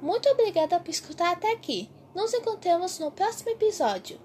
Muito obrigada por escutar até aqui. Nos encontramos no próximo episódio.